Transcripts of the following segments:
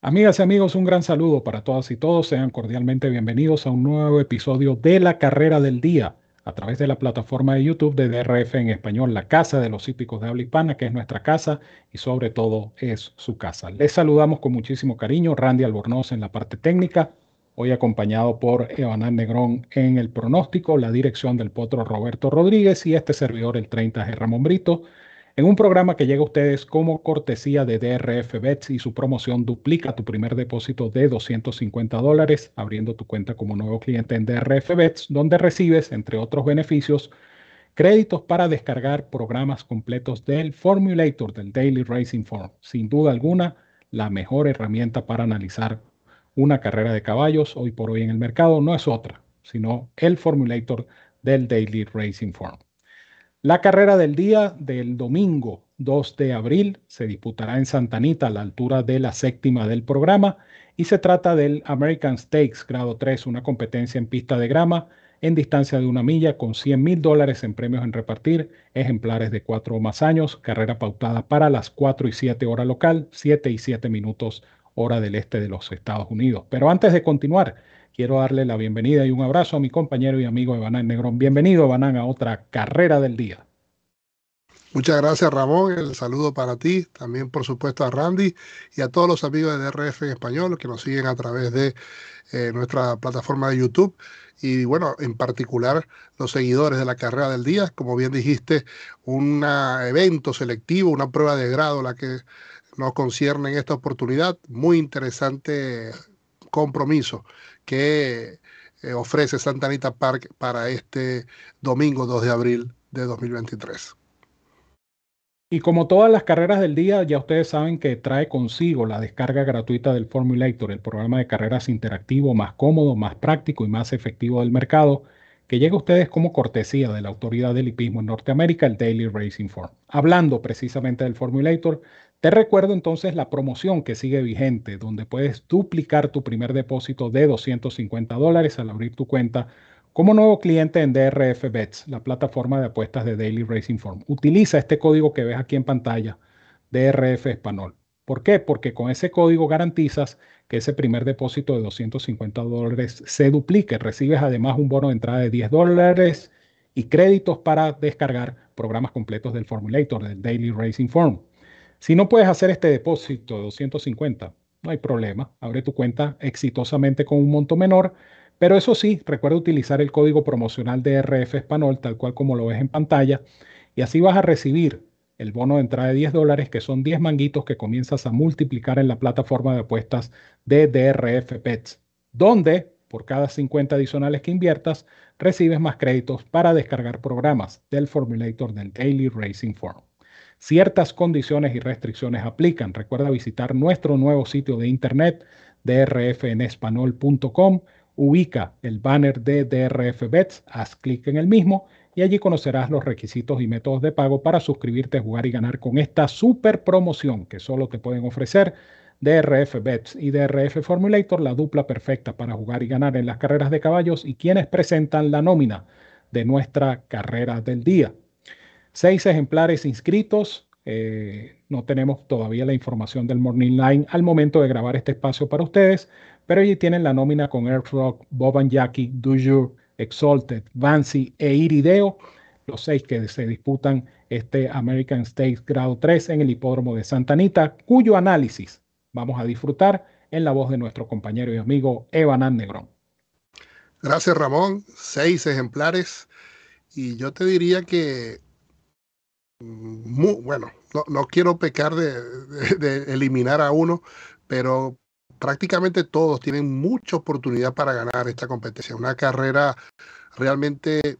Amigas y amigos, un gran saludo para todas y todos. Sean cordialmente bienvenidos a un nuevo episodio de La Carrera del Día a través de la plataforma de YouTube de DRF en español, la casa de los hípicos de habla hispana, que es nuestra casa y sobre todo es su casa. Les saludamos con muchísimo cariño, Randy Albornoz en la parte técnica, hoy acompañado por Evanán Negrón en el pronóstico, la dirección del potro Roberto Rodríguez y este servidor, el 30G Ramón Brito en un programa que llega a ustedes como cortesía de DRF Bets y su promoción duplica tu primer depósito de 250 dólares abriendo tu cuenta como nuevo cliente en DRF Bets, donde recibes, entre otros beneficios, créditos para descargar programas completos del Formulator del Daily Racing Form. Sin duda alguna, la mejor herramienta para analizar una carrera de caballos hoy por hoy en el mercado no es otra, sino el Formulator del Daily Racing Form. La carrera del día del domingo 2 de abril se disputará en Santa Anita a la altura de la séptima del programa y se trata del American Stakes grado 3, una competencia en pista de grama en distancia de una milla con 100 mil dólares en premios en repartir, ejemplares de 4 o más años, carrera pautada para las 4 y 7 hora local, 7 y 7 minutos hora del este de los Estados Unidos. Pero antes de continuar, quiero darle la bienvenida y un abrazo a mi compañero y amigo Evanán Negrón. Bienvenido, Evanán, a otra carrera del día. Muchas gracias, Ramón. El saludo para ti, también por supuesto a Randy y a todos los amigos de DRF en español que nos siguen a través de eh, nuestra plataforma de YouTube. Y bueno, en particular los seguidores de la carrera del día, como bien dijiste, un evento selectivo, una prueba de grado la que nos concierne en esta oportunidad. Muy interesante compromiso que eh, ofrece Santa Anita Park para este domingo 2 de abril de 2023. Y como todas las carreras del día, ya ustedes saben que trae consigo la descarga gratuita del Formulator, el programa de carreras interactivo más cómodo, más práctico y más efectivo del mercado, que llega a ustedes como cortesía de la autoridad del hipismo en Norteamérica, el Daily Racing Form. Hablando precisamente del Formulator, te recuerdo entonces la promoción que sigue vigente, donde puedes duplicar tu primer depósito de 250 dólares al abrir tu cuenta como nuevo cliente en DRF Bets, la plataforma de apuestas de Daily Racing Form. Utiliza este código que ves aquí en pantalla, DRF Español. ¿Por qué? Porque con ese código garantizas que ese primer depósito de 250 dólares se duplique. Recibes además un bono de entrada de 10 dólares y créditos para descargar programas completos del Formulator, del Daily Racing Form. Si no puedes hacer este depósito de 250, no hay problema. Abre tu cuenta exitosamente con un monto menor. Pero eso sí, recuerda utilizar el código promocional de RF Español, tal cual como lo ves en pantalla, y así vas a recibir el bono de entrada de 10 dólares, que son 10 manguitos que comienzas a multiplicar en la plataforma de apuestas de DRF Pets, donde por cada 50 adicionales que inviertas, recibes más créditos para descargar programas del Formulator del Daily Racing Form. Ciertas condiciones y restricciones aplican. Recuerda visitar nuestro nuevo sitio de internet drfenespanol.com. Ubica el banner de DRF Bets, haz clic en el mismo y allí conocerás los requisitos y métodos de pago para suscribirte, jugar y ganar con esta super promoción que solo te pueden ofrecer DRF Bets y DRF Formulator, la dupla perfecta para jugar y ganar en las carreras de caballos y quienes presentan la nómina de nuestra carrera del día. Seis ejemplares inscritos. Eh, no tenemos todavía la información del Morning Line al momento de grabar este espacio para ustedes, pero allí tienen la nómina con Earth Rock, Bob and Jackie, Do Exalted, Vancy e Irideo, los seis que se disputan este American Stakes Grado 3 en el hipódromo de Santa Anita, cuyo análisis vamos a disfrutar en la voz de nuestro compañero y amigo Evan Negrón. Gracias Ramón, seis ejemplares y yo te diría que bueno, no, quiero pecar de, eliminar a uno, pero prácticamente todos tienen mucha oportunidad para ganar esta competencia. Una carrera realmente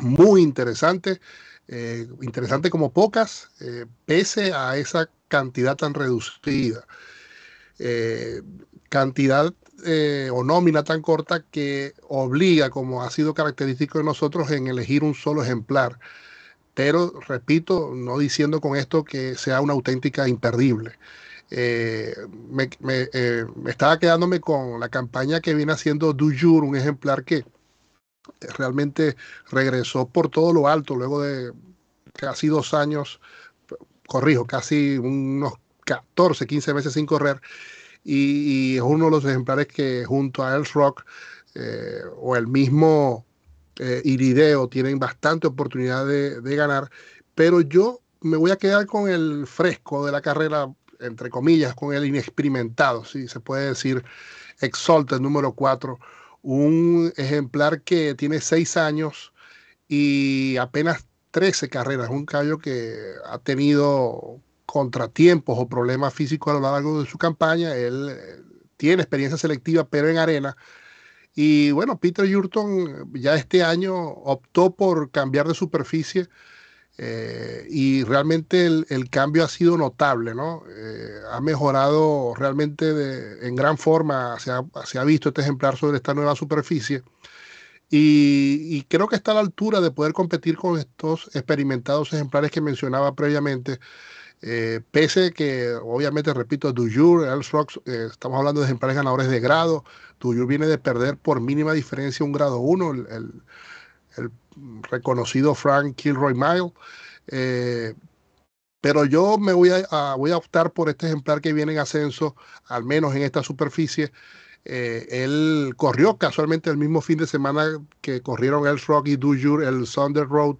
muy interesante, eh, interesante como pocas, eh, pese a esa cantidad tan reducida. Eh, cantidad o nómina tan corta que obliga, como ha sido característico de nosotros, en elegir un solo ejemplar pero repito, no diciendo con esto que sea una auténtica imperdible. Eh, me, eh, estaba quedándome con la campaña que viene haciendo Dujur, un ejemplar que realmente regresó por todo lo alto luego de casi dos años, corrijo, casi unos 14, 15 meses sin correr. y, es uno de los ejemplares que junto a Els Rock eh, o el mismo Irideo tienen bastante oportunidad de, ganar, pero yo me voy a quedar con el fresco de la carrera, entre comillas, con el inexperimentado, si se puede decir, Exalted número 4, un ejemplar que tiene seis años y apenas 13 carreras, un caballo que ha tenido contratiempos o problemas físicos a lo largo de su campaña. Él eh, tiene experiencia selectiva, pero en arena. Y bueno, Peter Yurton ya este año optó por cambiar de superficie eh, y realmente el, cambio ha sido notable, ¿no? Eh, ha mejorado realmente en gran forma, se ha, se ha, visto este ejemplar sobre esta nueva superficie. Y, y, creo que está a la altura de poder competir con estos experimentados ejemplares que mencionaba previamente. Eh, pese que, obviamente, repito, Dujur, Els Rocks, eh, estamos hablando de ejemplares ganadores de grado. Dujur viene de perder por mínima diferencia un grado 1, el, reconocido Frank Kilroy Mile. Eh, pero yo me voy a, voy a optar por este ejemplar que viene en ascenso, al menos en esta superficie. él corrió casualmente el mismo fin de semana que corrieron Els Rock y el Thunder Road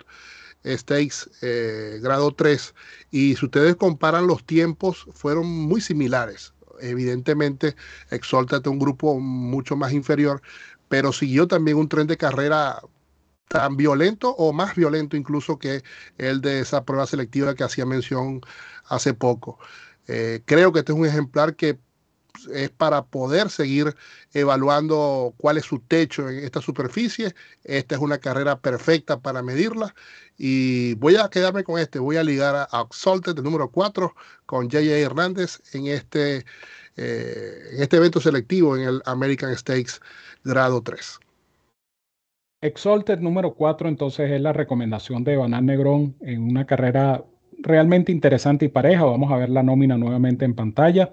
Stakes eh, grado 3 y si ustedes comparan los tiempos fueron muy similares. Evidentemente Exalted un grupo mucho más inferior, pero siguió también un tren de carrera tan violento o más violento incluso que el de esa prueba selectiva que hacía mención hace poco. Eh, creo que este es un ejemplar que es para poder seguir evaluando cuál es su techo en esta superficie. Esta es una carrera perfecta para medirla. Y voy a quedarme con este. Voy a ligar a Exalted, el número 4, con J.J. Hernández en este, eh, en este evento selectivo en el American Stakes grado 3. Exalted número 4 entonces es la recomendación de Banal Negrón en una carrera realmente interesante y pareja. Vamos a ver la nómina nuevamente en pantalla.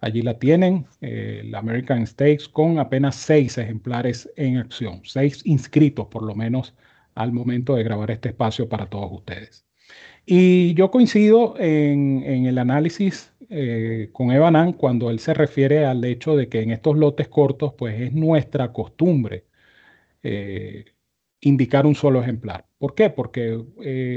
Allí la tienen, eh, la American Stakes, con apenas seis ejemplares en acción, seis inscritos por lo menos al momento de grabar este espacio para todos ustedes. Y yo coincido en, el análisis eh, con Evanan cuando él se refiere al hecho de que en estos lotes cortos, pues es nuestra costumbre eh, indicar un solo ejemplar. ¿Por qué? Porque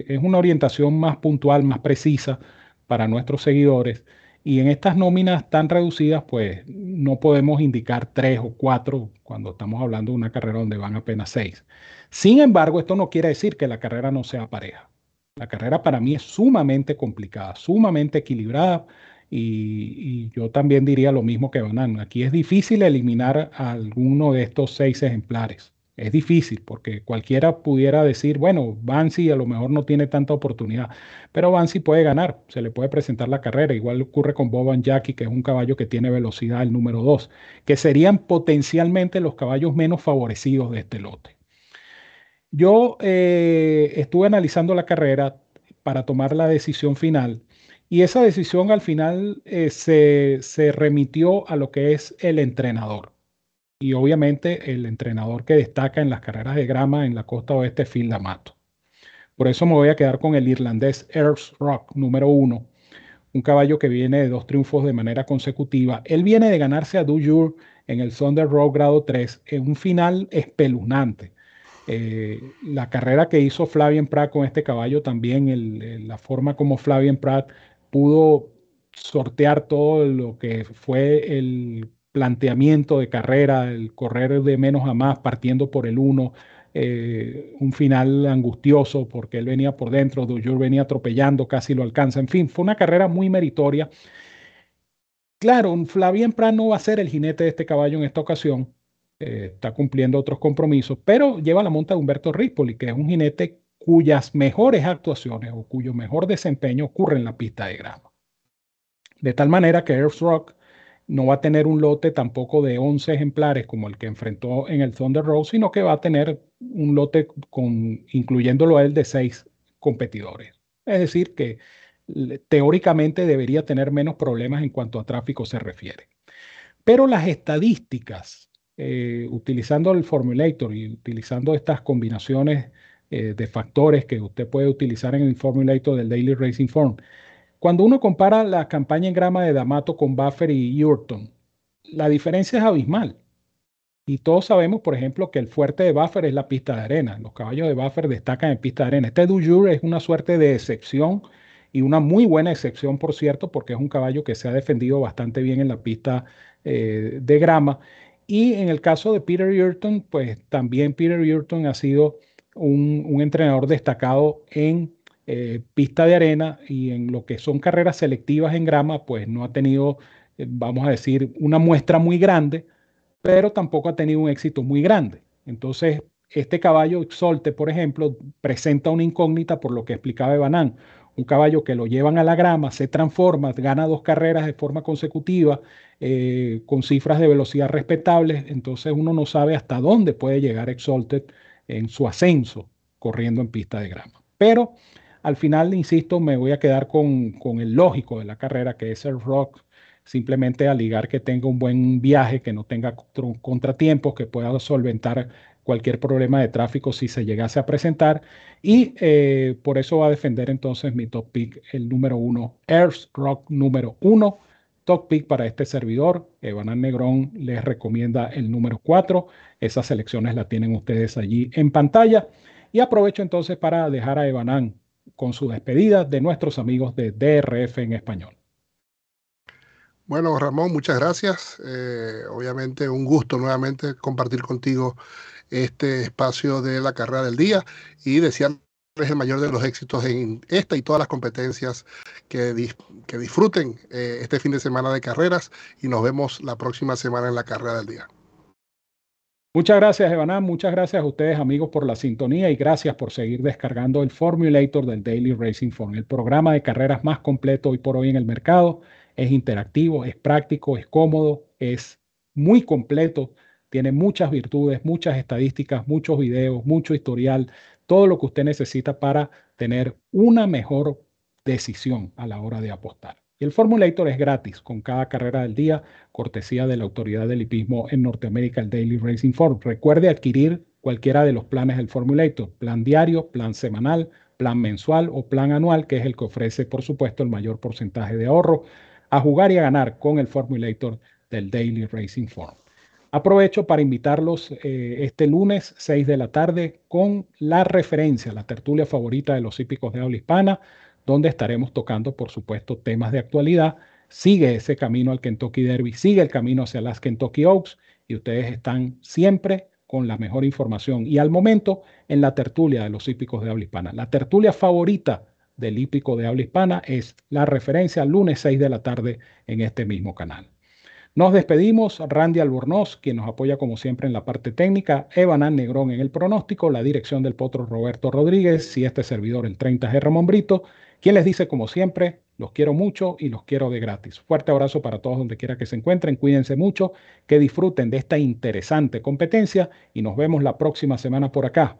es una orientación más puntual, más precisa para nuestros seguidores y en estas nóminas tan reducidas, pues no podemos indicar tres o cuatro cuando estamos hablando de una carrera donde van apenas seis. Sin embargo, esto no quiere decir que la carrera no sea pareja. La carrera para mí es sumamente complicada, sumamente equilibrada y, yo también diría lo mismo que Banan. Aquí es difícil eliminar alguno de estos seis ejemplares. Es difícil porque cualquiera pudiera decir, bueno, Bansi a lo mejor no tiene tanta oportunidad, pero Bansi puede ganar, se le puede presentar la carrera. Igual ocurre con Boban Jackie, que es un caballo que tiene velocidad, el número 2, que serían potencialmente los caballos menos favorecidos de este lote. Yo eh, estuve analizando la carrera para tomar la decisión final y esa decisión al final eh, se, se remitió a lo que es el entrenador y obviamente el entrenador que destaca en las carreras de grama en la costa oeste es Phil D'Amato. Por eso me voy a quedar con el irlandés Earls Rock número uno, un caballo que viene de dos triunfos de manera consecutiva. Él viene de ganarse a Dujur en el Thunder Road grado 3 en un final espeluznante. Eh, la carrera que hizo Flavien Prat con este caballo también, la forma como Flavien Prat pudo sortear todo lo que fue el planteamiento de carrera, el correr de menos a más partiendo por el 1, eh, un final angustioso porque él venía por dentro, Dujur venía atropellando, casi lo alcanza, en fin, fue una carrera muy meritoria. Claro, Flavien Prat no va a ser el jinete de este caballo en esta ocasión, eh, está cumpliendo otros compromisos, pero lleva la monta de Humberto Rispoli, que es un jinete cuyas mejores actuaciones o cuyo mejor desempeño ocurre en la pista de grama. De tal manera que Earth Rock no va a tener un lote tampoco de 11 ejemplares como el que enfrentó en el Thunder Road, sino que va a tener un lote con, incluyéndolo a él de seis competidores. Es decir, que teóricamente debería tener menos problemas en cuanto a tráfico se refiere. Pero las estadísticas, eh, utilizando el formulator y utilizando estas combinaciones eh, de factores que usted puede utilizar en el formulator del Daily Racing Form, cuando uno compara la campaña en grama de D'Amato con Buffer y Yurton, la diferencia es abismal. Y todos sabemos, por ejemplo, que el fuerte de Buffer es la pista de arena. Los caballos de Buffer destacan en pista de arena. Este Dujur es una suerte de excepción y una muy buena excepción, por cierto, porque es un caballo que se ha defendido bastante bien en la pista eh, de grama. Y en el caso de Peter Yurton, pues también Peter Yurton ha sido un, entrenador destacado en eh, pista de arena y en lo que son carreras selectivas en grama, pues no ha tenido, eh, vamos a decir, una muestra muy grande, pero tampoco ha tenido un éxito muy grande. Entonces, este caballo Solte, por ejemplo, presenta una incógnita por lo que explicaba Evanán un caballo que lo llevan a la grama, se transforma, gana dos carreras de forma consecutiva, eh, con cifras de velocidad respetables, entonces uno no sabe hasta dónde puede llegar Exalted en su ascenso corriendo en pista de grama. Pero al final, insisto, me voy a quedar con, con el lógico de la carrera, que es el rock, simplemente a ligar que tenga un buen viaje, que no tenga contratiempos, que pueda solventar cualquier problema de tráfico si se llegase a presentar. Y eh, por eso va a defender entonces mi top pick, el número uno, Earth Rock número uno. Top pick para este servidor. Evanán Negrón les recomienda el número cuatro. Esas selecciones las tienen ustedes allí en pantalla. Y aprovecho entonces para dejar a Evanán con su despedida de nuestros amigos de DRF en español. Bueno, Ramón, muchas gracias. Eh, obviamente un gusto nuevamente compartir contigo este espacio de la carrera del día y desearles el mayor de los éxitos en esta y todas las competencias que, disfruten eh, este fin de semana de carreras y nos vemos la próxima semana en la carrera del día. Muchas gracias, Evanán. Muchas gracias a ustedes, amigos, por la sintonía y gracias por seguir descargando el Formulator del Daily Racing Form, el programa de carreras más completo hoy por hoy en el mercado. Es interactivo, es práctico, es cómodo, es muy completo tiene muchas virtudes, muchas estadísticas, muchos videos, mucho historial, todo lo que usted necesita para tener una mejor decisión a la hora de apostar. El Formulator es gratis con cada carrera del día, cortesía de la autoridad del hipismo en Norteamérica, el Daily Racing Form. Recuerde adquirir cualquiera de los planes del Formulator, plan diario, plan semanal, plan mensual o plan anual, que es el que ofrece, por supuesto, el mayor porcentaje de ahorro, a jugar y a ganar con el Formulator del Daily Racing Form. Aprovecho para invitarlos eh, este lunes 6 de la tarde con la referencia, la tertulia favorita de los hípicos de habla hispana, donde estaremos tocando, por supuesto, temas de actualidad. Sigue ese camino al Kentucky Derby, sigue el camino hacia las Kentucky Oaks y ustedes están siempre con la mejor información. Y al momento en la tertulia de los hípicos de habla hispana. La tertulia favorita del hípico de habla hispana es la referencia lunes 6 de la tarde en este mismo canal. Nos despedimos, Randy Albornoz, quien nos apoya como siempre en la parte técnica, Evanán Negrón en el pronóstico, la dirección del potro Roberto Rodríguez. Y este servidor el 30G Ramón Brito, quien les dice como siempre, los quiero mucho y los quiero de gratis. Fuerte abrazo para todos donde quiera que se encuentren, cuídense mucho, que disfruten de esta interesante competencia y nos vemos la próxima semana por acá,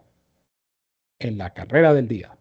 en la carrera del día.